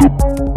you